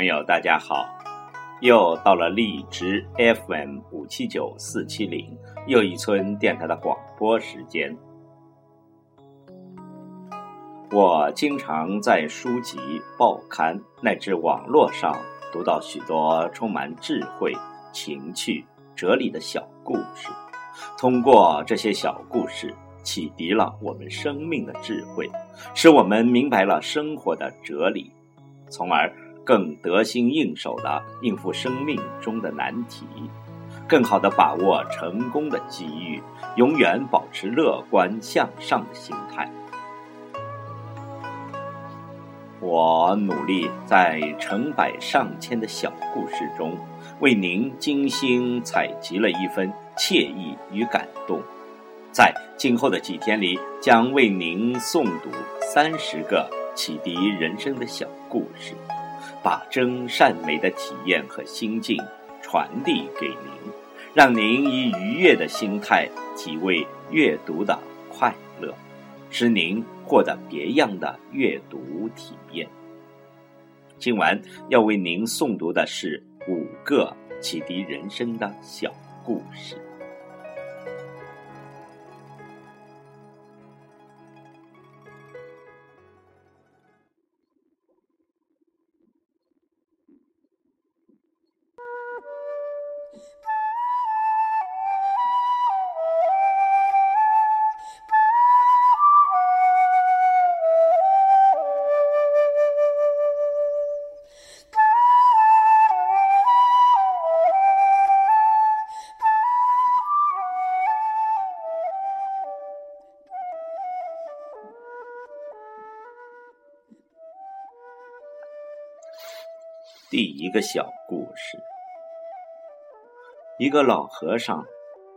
朋友，大家好！又到了荔枝 FM 五七九四七零又一村电台的广播时间。我经常在书籍、报刊乃至网络上读到许多充满智慧、情趣、哲理的小故事，通过这些小故事，启迪了我们生命的智慧，使我们明白了生活的哲理，从而。更得心应手的应付生命中的难题，更好的把握成功的机遇，永远保持乐观向上的心态。我努力在成百上千的小故事中，为您精心采集了一份惬意与感动，在今后的几天里，将为您诵读三十个启迪人生的小故事。把真善美的体验和心境传递给您，让您以愉悦的心态体味阅读的快乐，使您获得别样的阅读体验。今晚要为您诵读的是五个启迪人生的小故事。第一个小故事：一个老和尚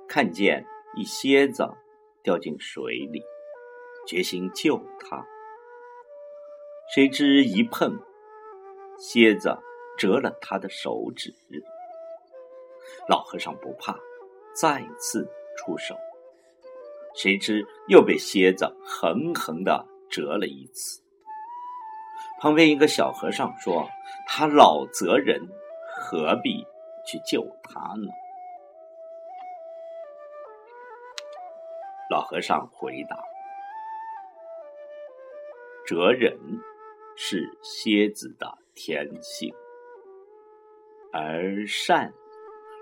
看见一蝎子掉进水里，决心救它。谁知一碰，蝎子折了他的手指。老和尚不怕，再次出手，谁知又被蝎子狠狠的折了一次。旁边一个小和尚说：“他老责人，何必去救他呢？”老和尚回答：“责人是蝎子的天性，而善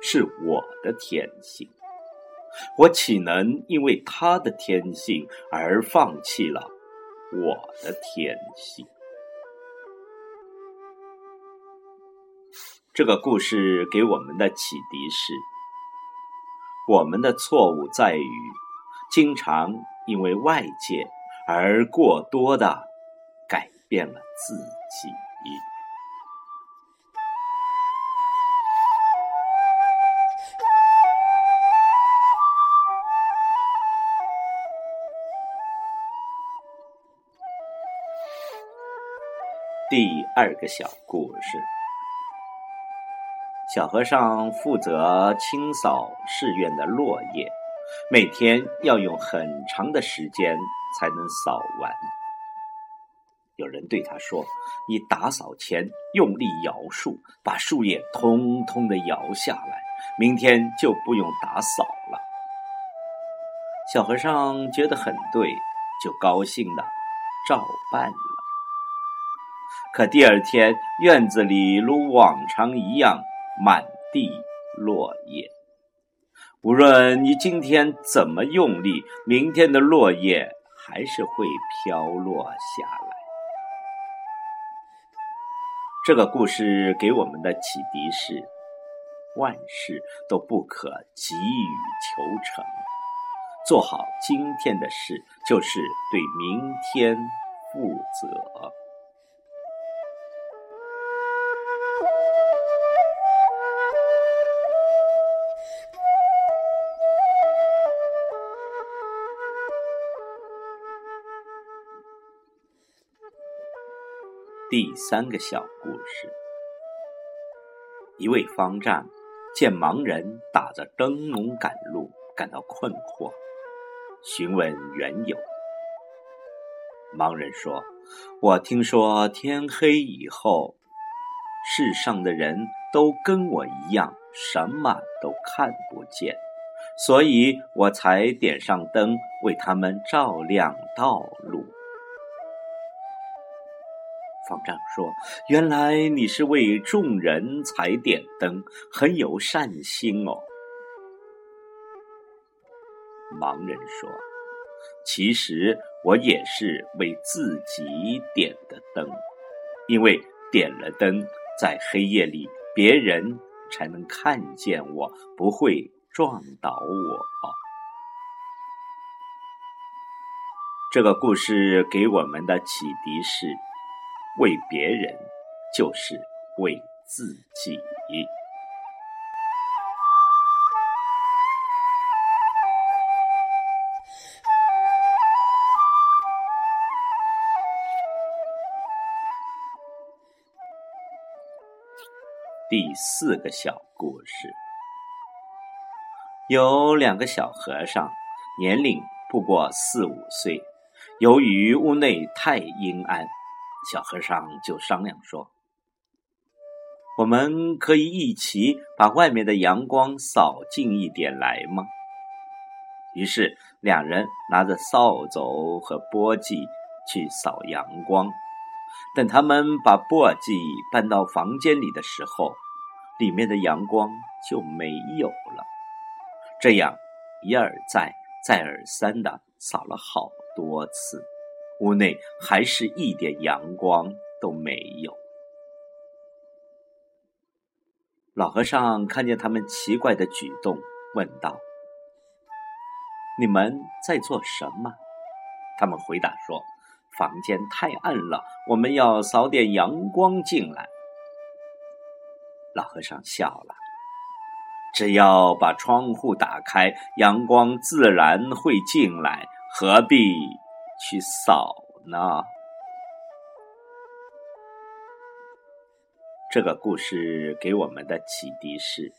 是我的天性。我岂能因为他的天性而放弃了我的天性？”这个故事给我们的启迪是：我们的错误在于经常因为外界而过多的改变了自己。第二个小故事。小和尚负责清扫寺院的落叶，每天要用很长的时间才能扫完。有人对他说：“你打扫前用力摇树，把树叶通通的摇下来，明天就不用打扫了。”小和尚觉得很对，就高兴的照办了。可第二天，院子里如往常一样。满地落叶，无论你今天怎么用力，明天的落叶还是会飘落下来。这个故事给我们的启迪是：万事都不可急于求成，做好今天的事，就是对明天负责。第三个小故事：一位方丈见盲人打着灯笼赶路，感到困惑，询问缘由。盲人说：“我听说天黑以后，世上的人都跟我一样，什么都看不见，所以我才点上灯，为他们照亮道路。”方丈说：“原来你是为众人才点灯，很有善心哦。”盲人说：“其实我也是为自己点的灯，因为点了灯，在黑夜里别人才能看见我，不会撞倒我。”这个故事给我们的启迪是。为别人，就是为自己。第四个小故事，有两个小和尚，年龄不过四五岁，由于屋内太阴暗。小和尚就商量说：“我们可以一起把外面的阳光扫进一点来吗？”于是两人拿着扫帚和簸箕去扫阳光。等他们把簸箕搬到房间里的时候，里面的阳光就没有了。这样一而再、再而三的扫了好多次。屋内还是一点阳光都没有。老和尚看见他们奇怪的举动，问道：“你们在做什么？”他们回答说：“房间太暗了，我们要扫点阳光进来。”老和尚笑了：“只要把窗户打开，阳光自然会进来，何必？”去扫呢？这个故事给我们的启迪是：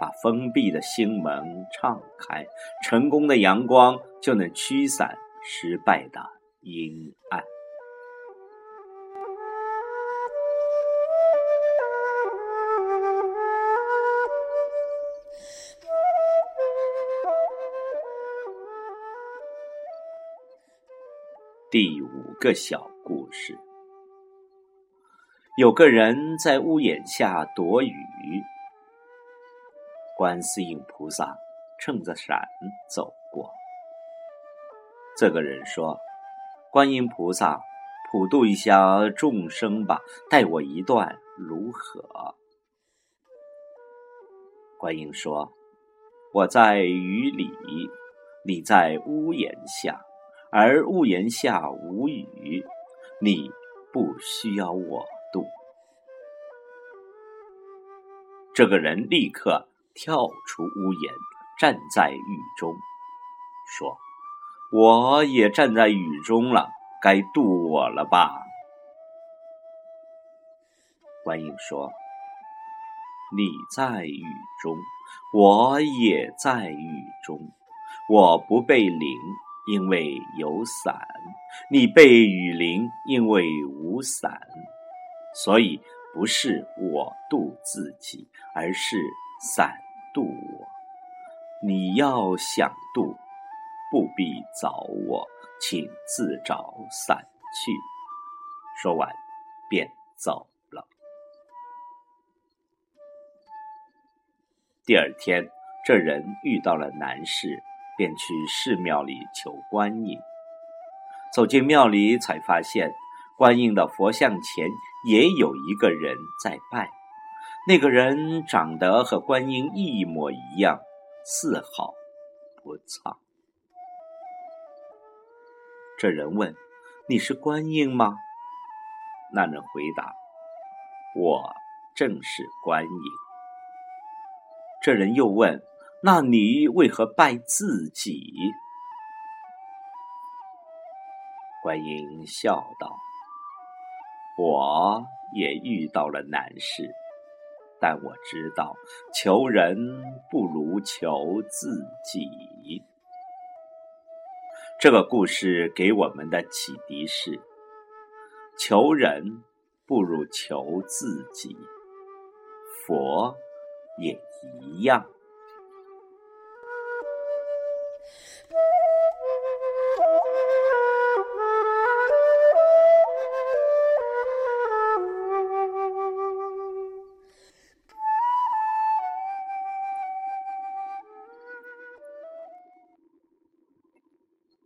把封闭的心门敞开，成功的阳光就能驱散失败的阴暗。第五个小故事：有个人在屋檐下躲雨，观世音菩萨撑着伞走过。这个人说：“观音菩萨，普度一下众生吧，带我一段如何？”观音说：“我在雨里，你在屋檐下。”而屋檐下无雨，你不需要我渡。这个人立刻跳出屋檐，站在雨中，说：“我也站在雨中了，该渡我了吧？”观音说：“你在雨中，我也在雨中，我不被淋。”因为有伞，你被雨淋；因为无伞，所以不是我渡自己，而是伞渡我。你要想渡，不必找我，请自找伞去。说完，便走了。第二天，这人遇到了难事。便去寺庙里求观音。走进庙里，才发现观音的佛像前也有一个人在拜。那个人长得和观音一模一样，丝毫不差。这人问：“你是观音吗？”那人回答：“我正是观音。”这人又问。那你为何拜自己？观音笑道：“我也遇到了难事，但我知道求人不如求自己。”这个故事给我们的启迪是：求人不如求自己。佛也一样。